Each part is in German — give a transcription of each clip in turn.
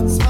It's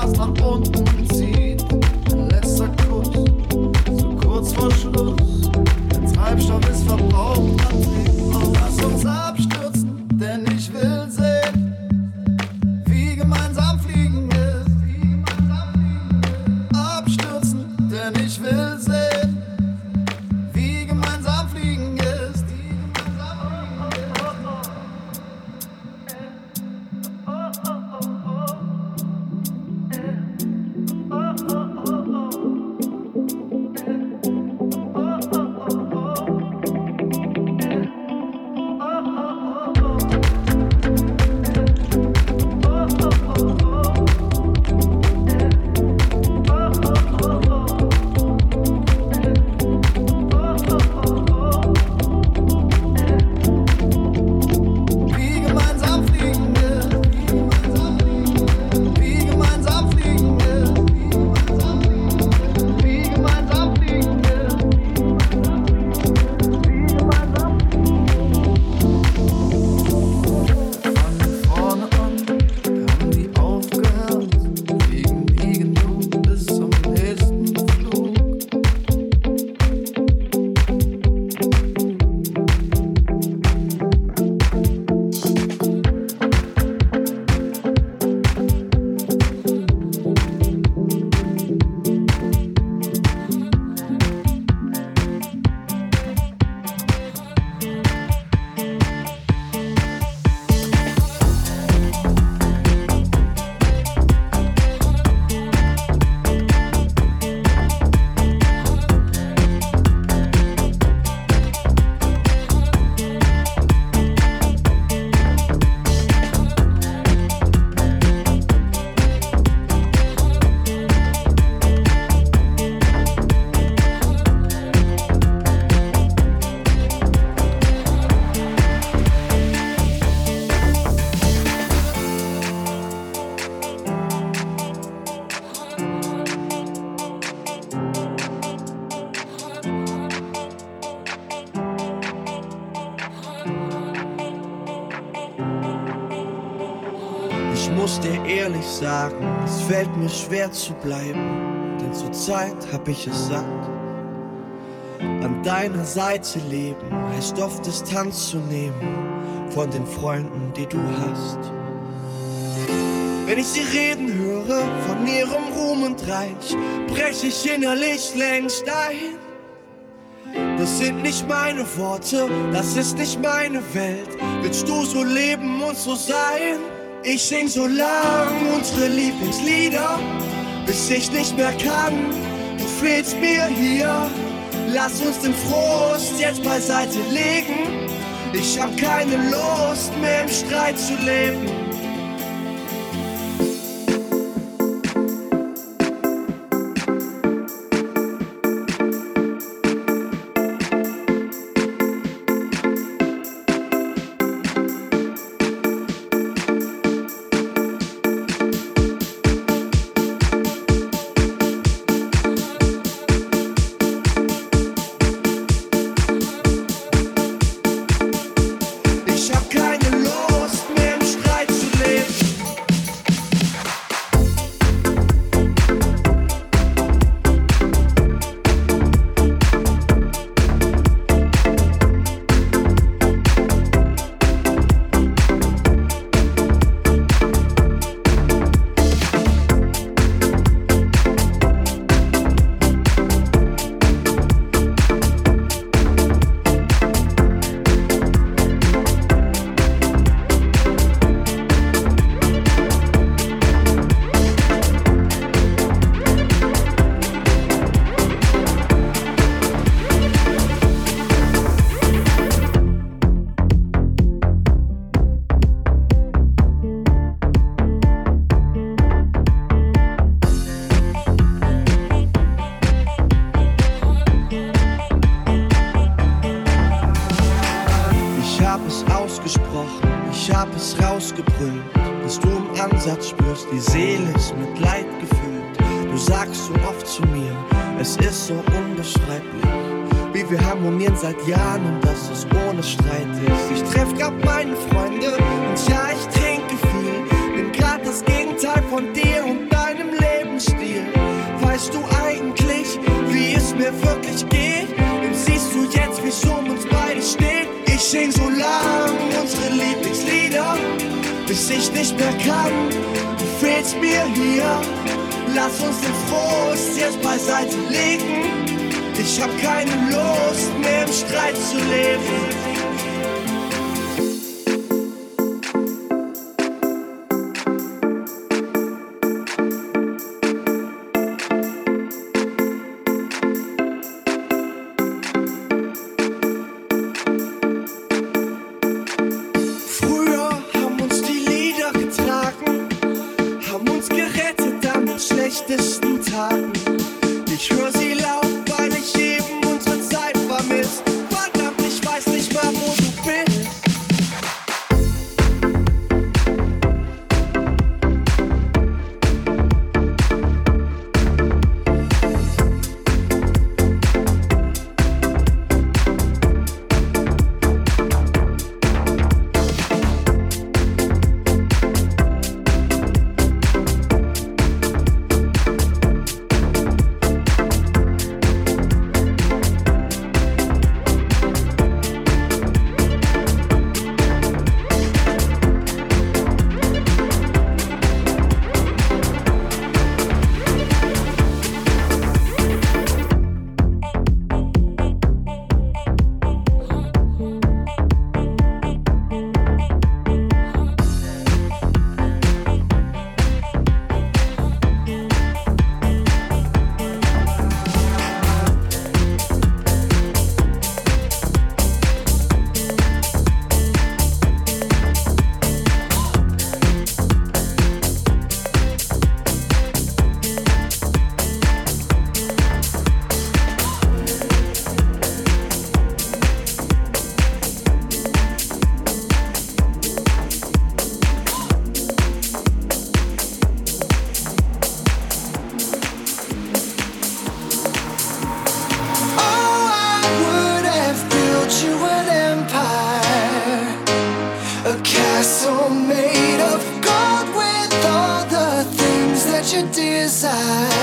es schwer zu bleiben, denn zurzeit hab ich es satt. An deiner Seite leben heißt oft Distanz zu nehmen von den Freunden, die du hast. Wenn ich sie reden höre von ihrem Ruhm und Reich, brech ich innerlich längst ein. Das sind nicht meine Worte, das ist nicht meine Welt. Willst du so leben und so sein? Ich sing so lang unsere Lieblingslieder, bis ich nicht mehr kann. Du fehlst mir hier. Lass uns den Frust jetzt beiseite legen. Ich hab keine Lust mehr im Streit zu leben. inside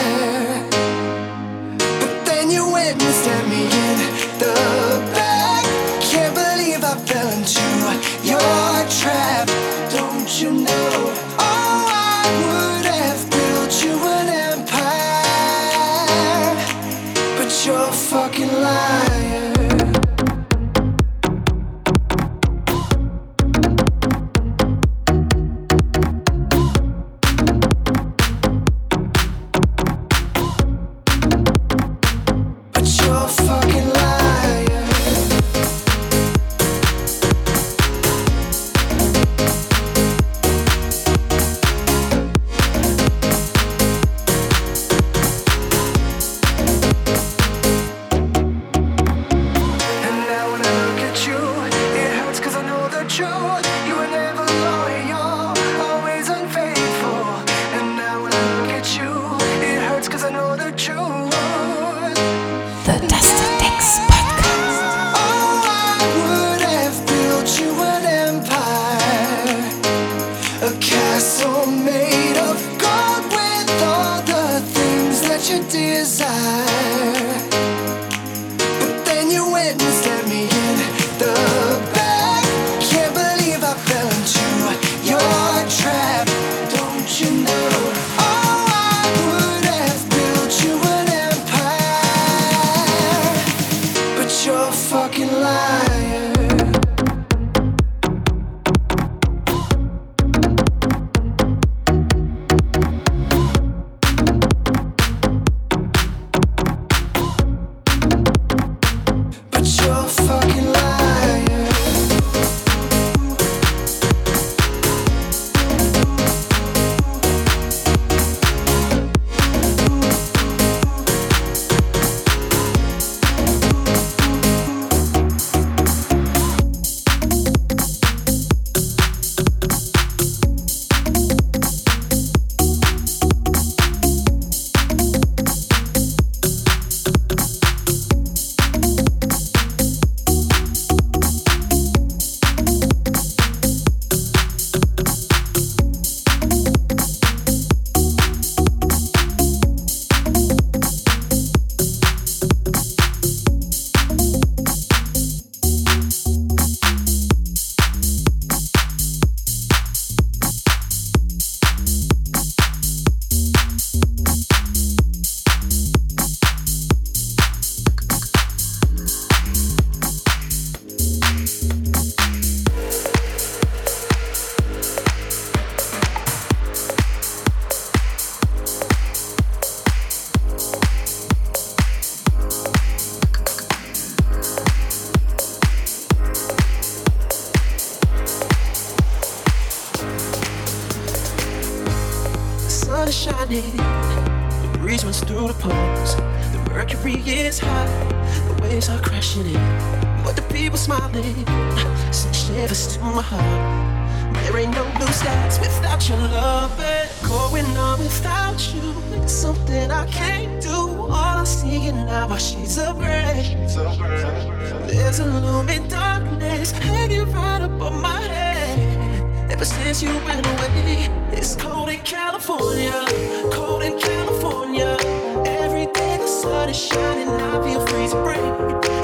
right up on my head. Ever since you went away, it's cold in California, cold in California. Every day the sun is shining, I feel free to rain.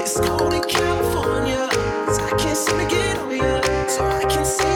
It's cold in California, so I can't seem to get over you, so I can't seem.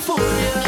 California.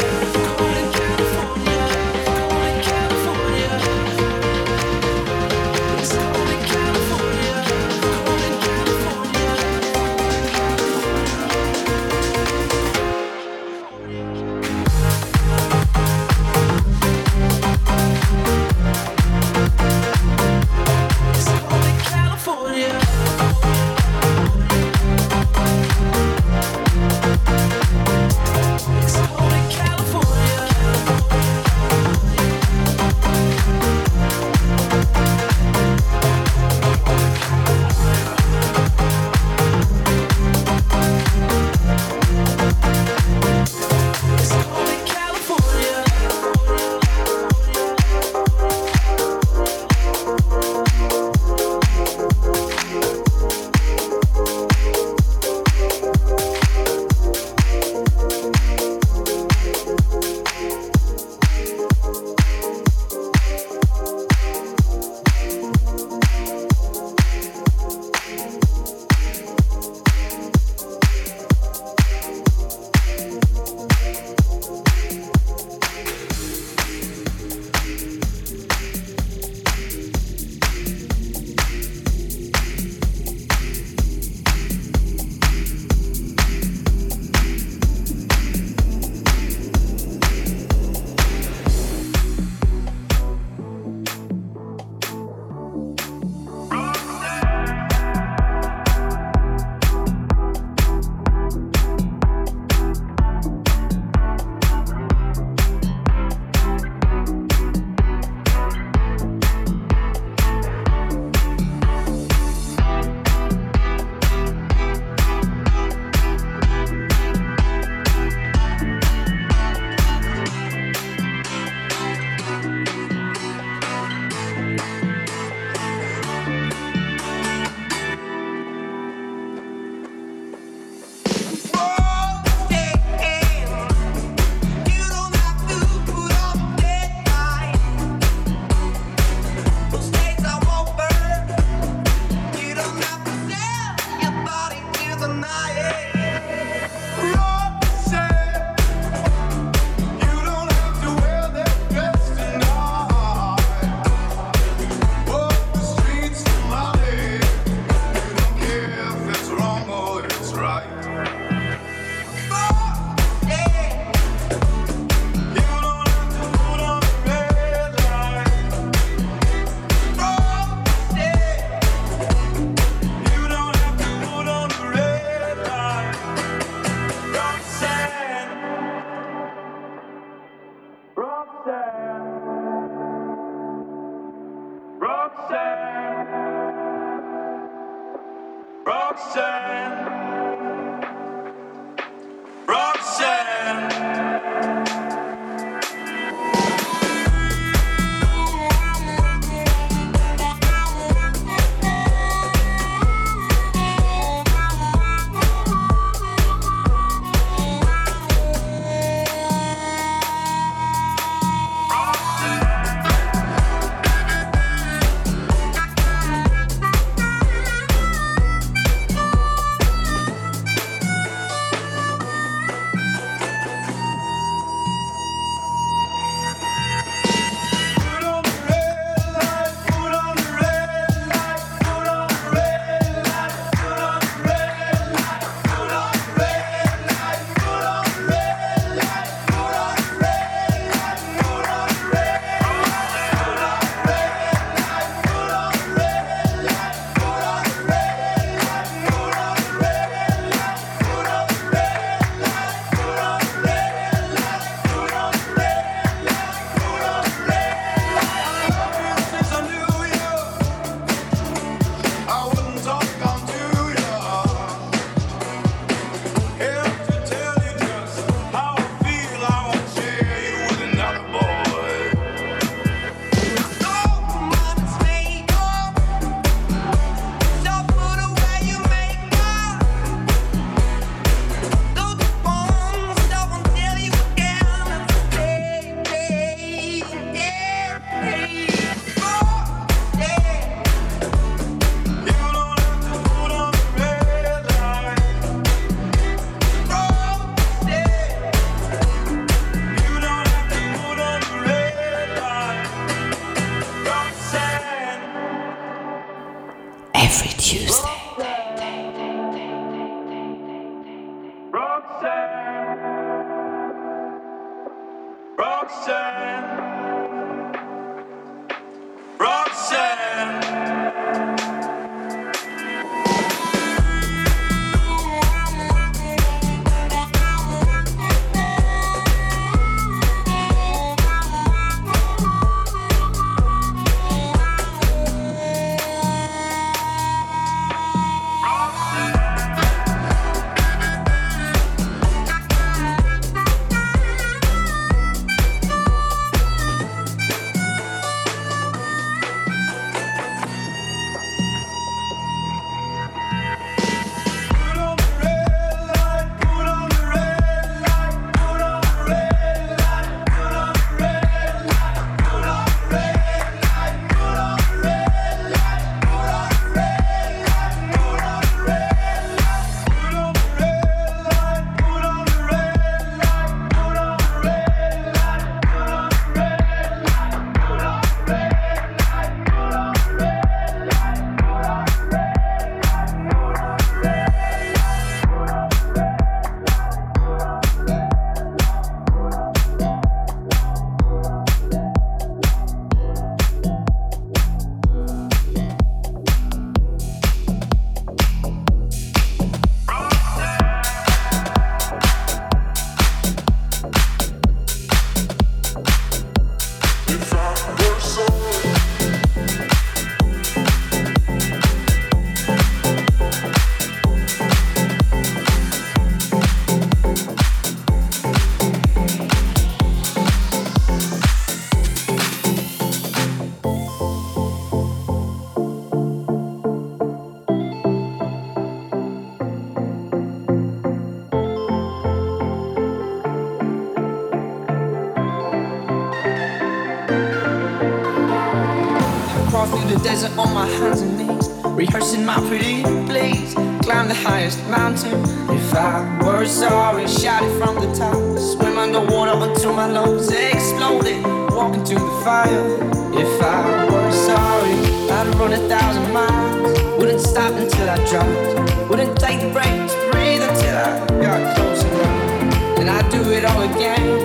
If I were sorry, I'd run a thousand miles. Wouldn't stop until I dropped. Wouldn't take breaks, breathe until I got close enough. And I'd do it all again.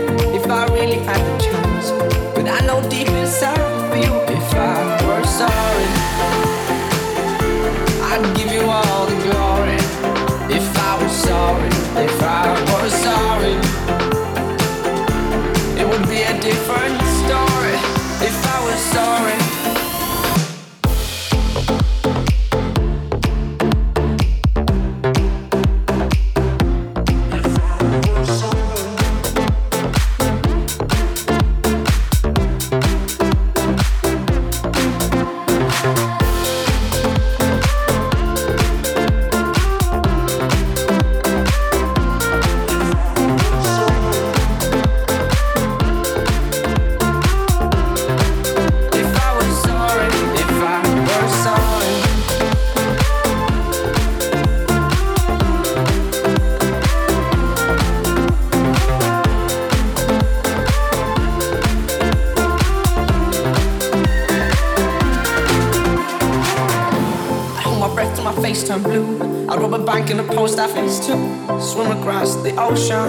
我想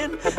man.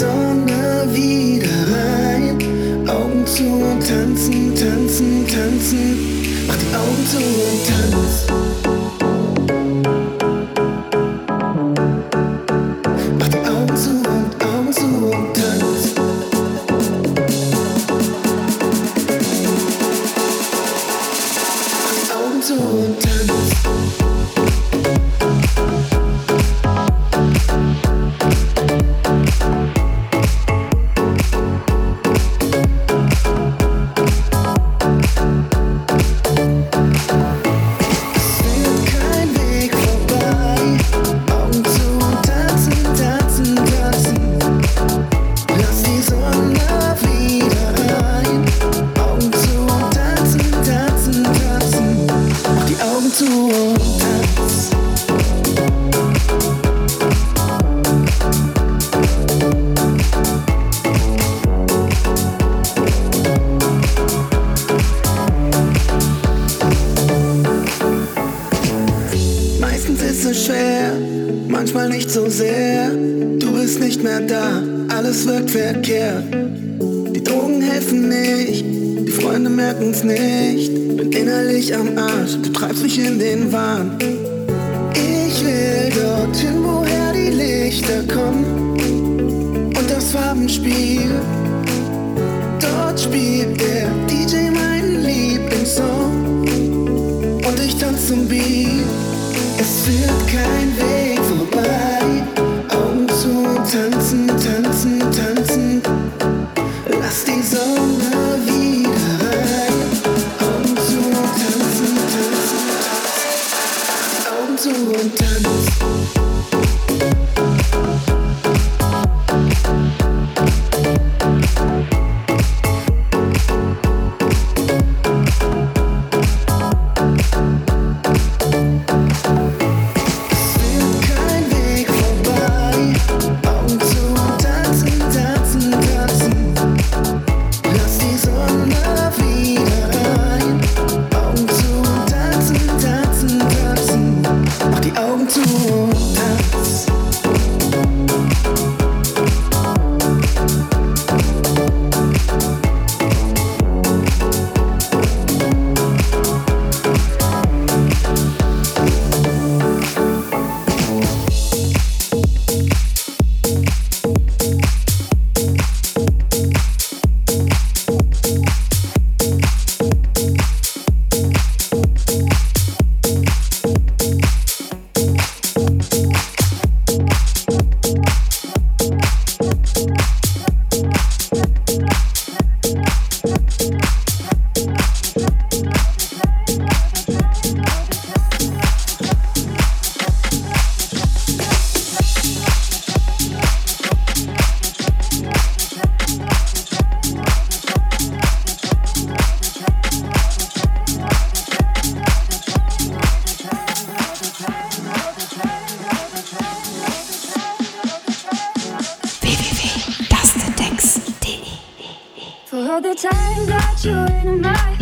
Lass the times that you in my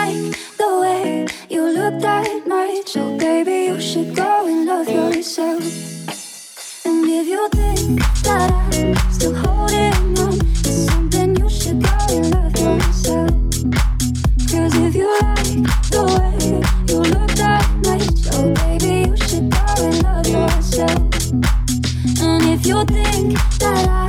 like the way you look that my So, baby, you should go and love yourself. And if you think that I'm still holding on, it's something you should go and love yourself. Cause if you like the way you look that my so baby, you should go and love yourself. And if you think that I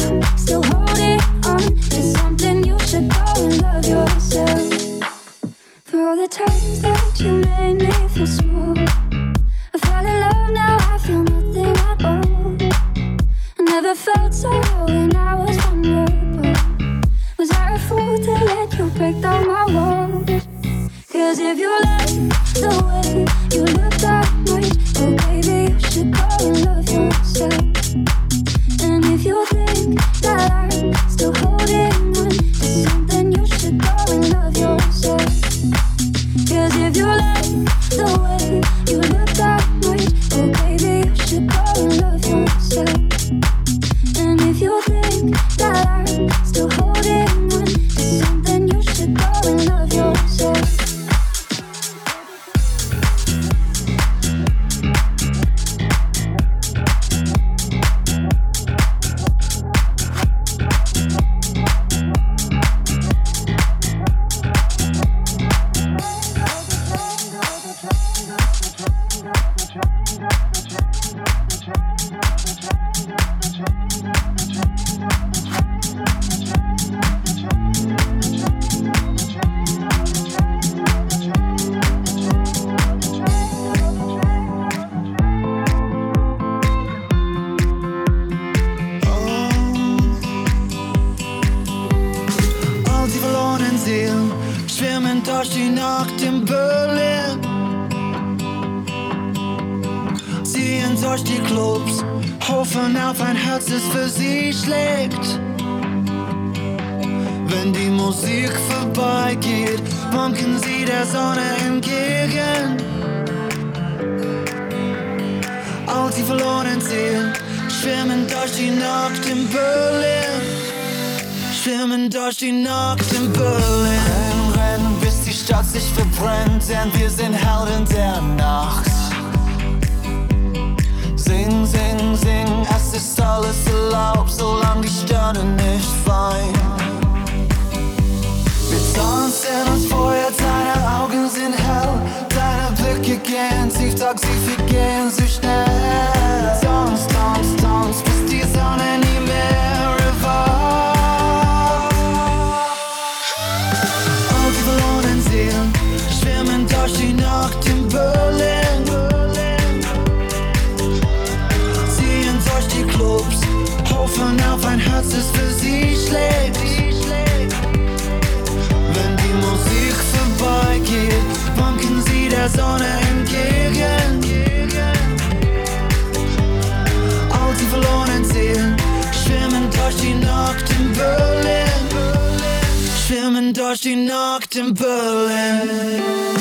Wovon auf ein Herz es für sie schlägt. Wenn die Musik vorbeigeht, wanken sie der Sonne entgegen. All die verlorenen Seelen schwimmen durch die Nacht in Berlin. Schwimmen durch die Nacht in Berlin. Rennen, rennen, bis die Stadt sich verbrennt, denn wir sind Helden der Nacht. Singen, singen singen, es ist alles erlaubt, solange die Sterne nicht fallen. Wir tanzen uns vorher, deine Augen sind hell, deine Blicke gehen tief, tagsüber gehen sie schnell. Tanzen She knocked in Berlin.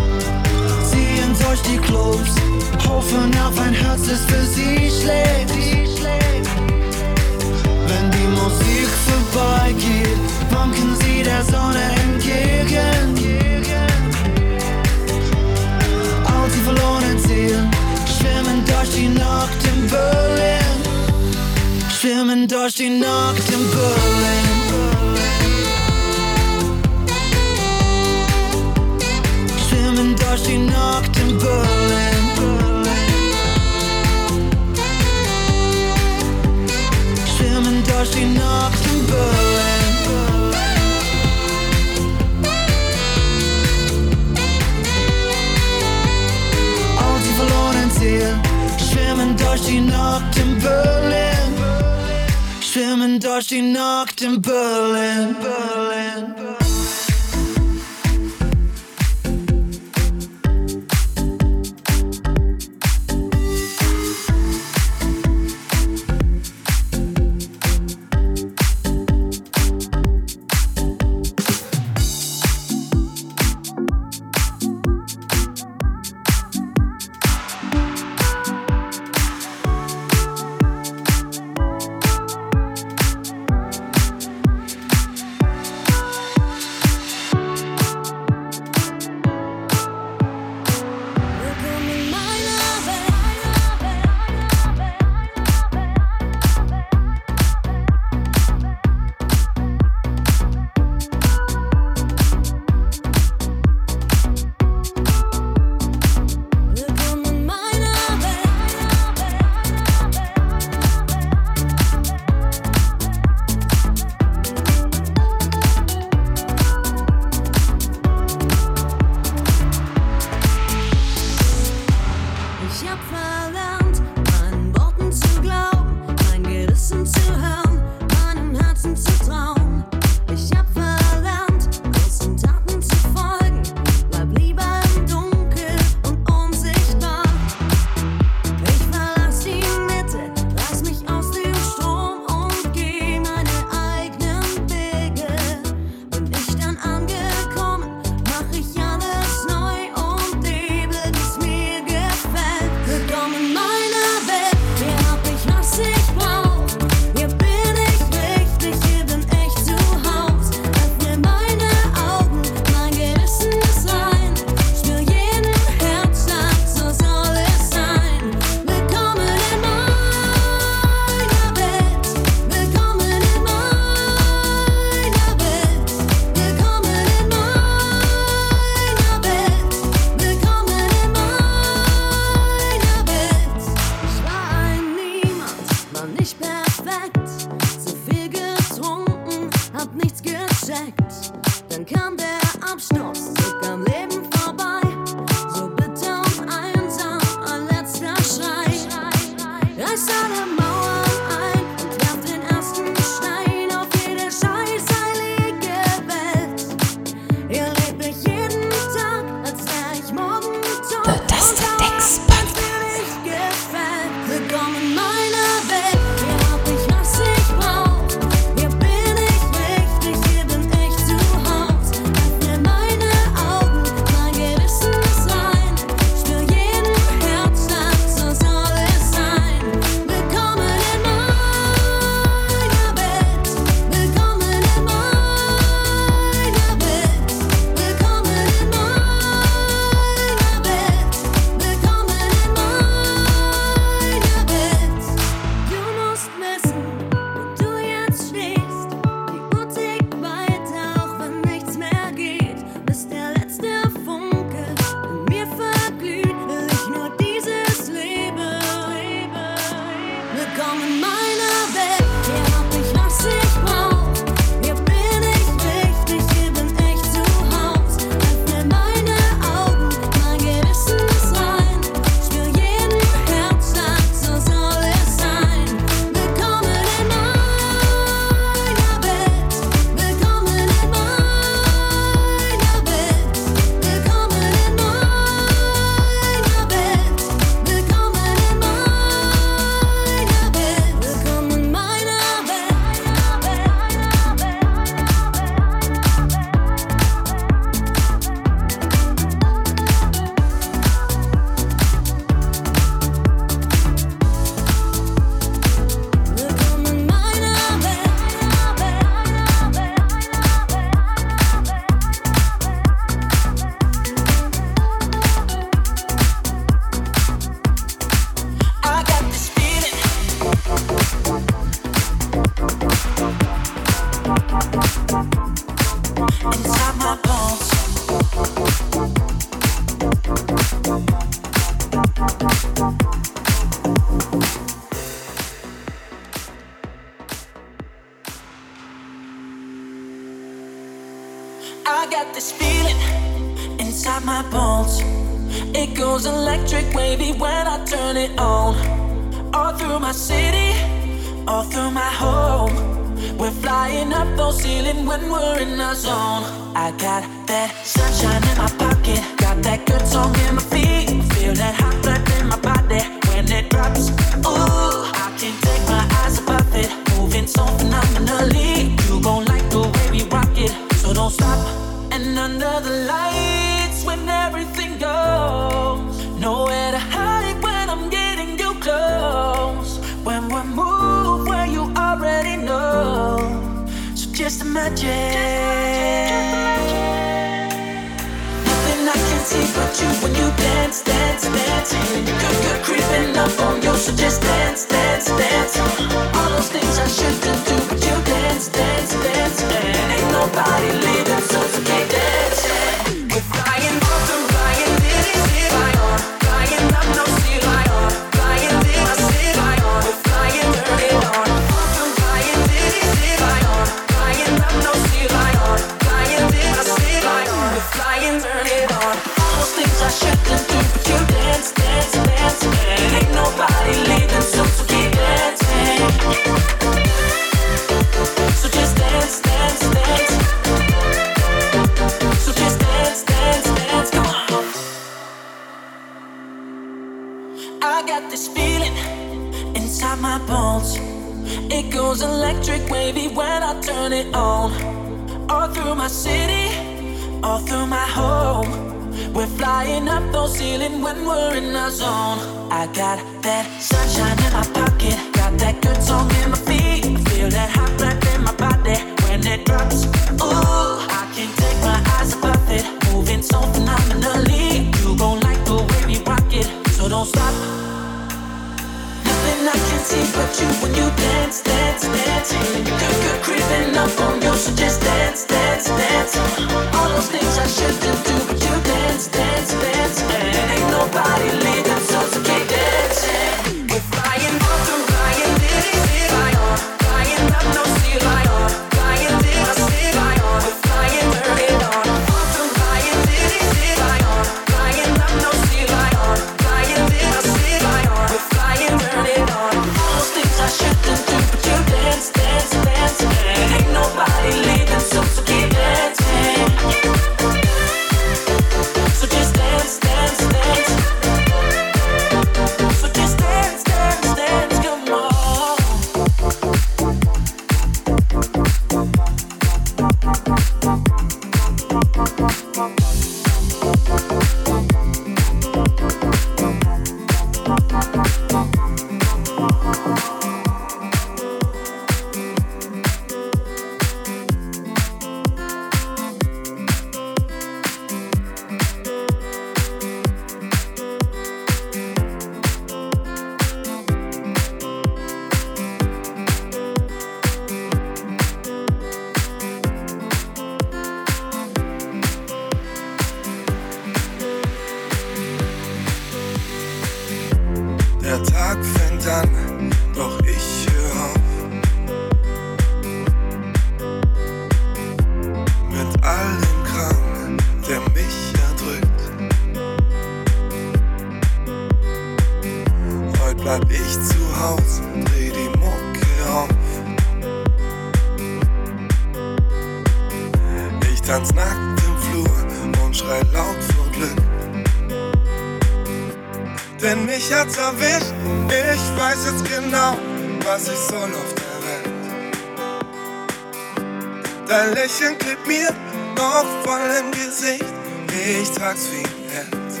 Herz wie Herz.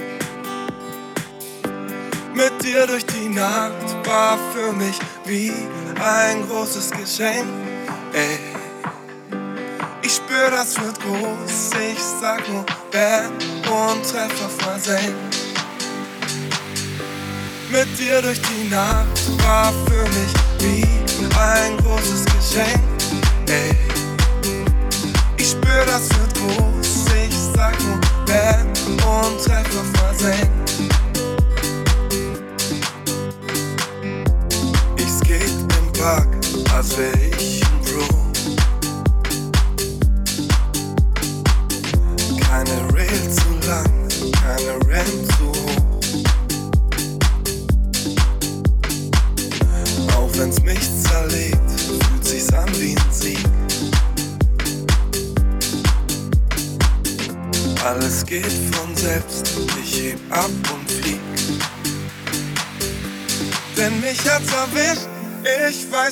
Mit dir durch die Nacht war für mich wie ein großes Geschenk. Ey. Ich spür, das wird groß. Ich sag nur Bam und Treffer versenkt. Mit dir durch die Nacht war für mich wie ein großes Geschenk.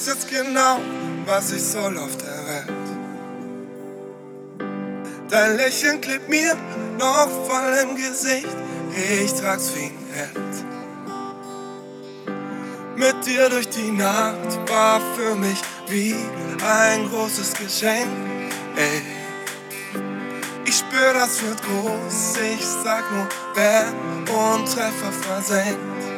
Weiß jetzt genau, was ich soll auf der Welt. Dein Lächeln klebt mir noch voll im Gesicht, ich trag's wie ein Held. Mit dir durch die Nacht war für mich wie ein großes Geschenk. Ey. Ich spür, das wird groß, ich sag nur Bam und Treffer versenkt.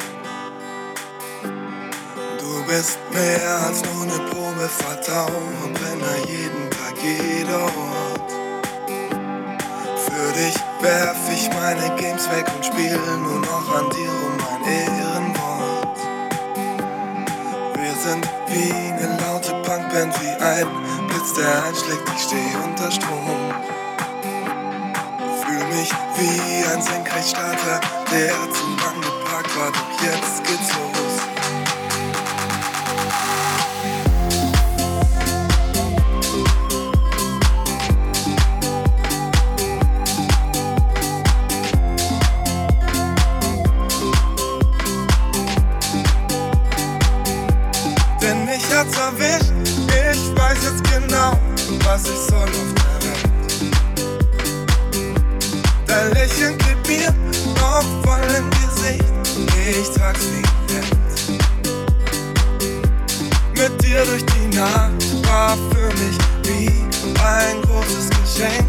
Du bist mehr als nur eine Probe, vertrau und brenne jeden Tag, jeder Ort. Für dich werf ich meine Games weg und spiel nur noch an dir um mein Ehrenwort. Wir sind wie eine laute Punkband, wie ein Blitz, der einschlägt, ich steh unter Strom. Fühl mich wie ein Senkrechtstarter, der zu lang geparkt war, doch jetzt geht's was ich soll der Welt. Dein mir noch voll im Gesicht, ich trag's wie Hemd. Mit dir durch die Nacht war für mich wie ein großes Geschenk.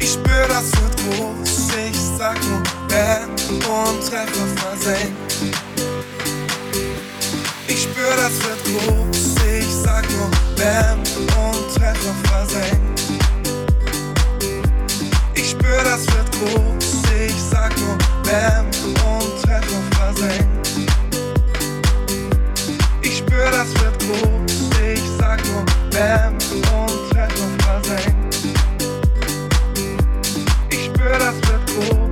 Ich spür, das wird groß, ich sag nur Bam und Treffer versenkt. Ich spür, das wird groß, Tag nur Bam und Treffer versenkt. Ich spür, das wird groß, ich sag nur Bäm und Treffer versenkt. Ich spür, das wird groß, ich sag nur Bäm und Treffer versenkt. Ich spür, das wird groß.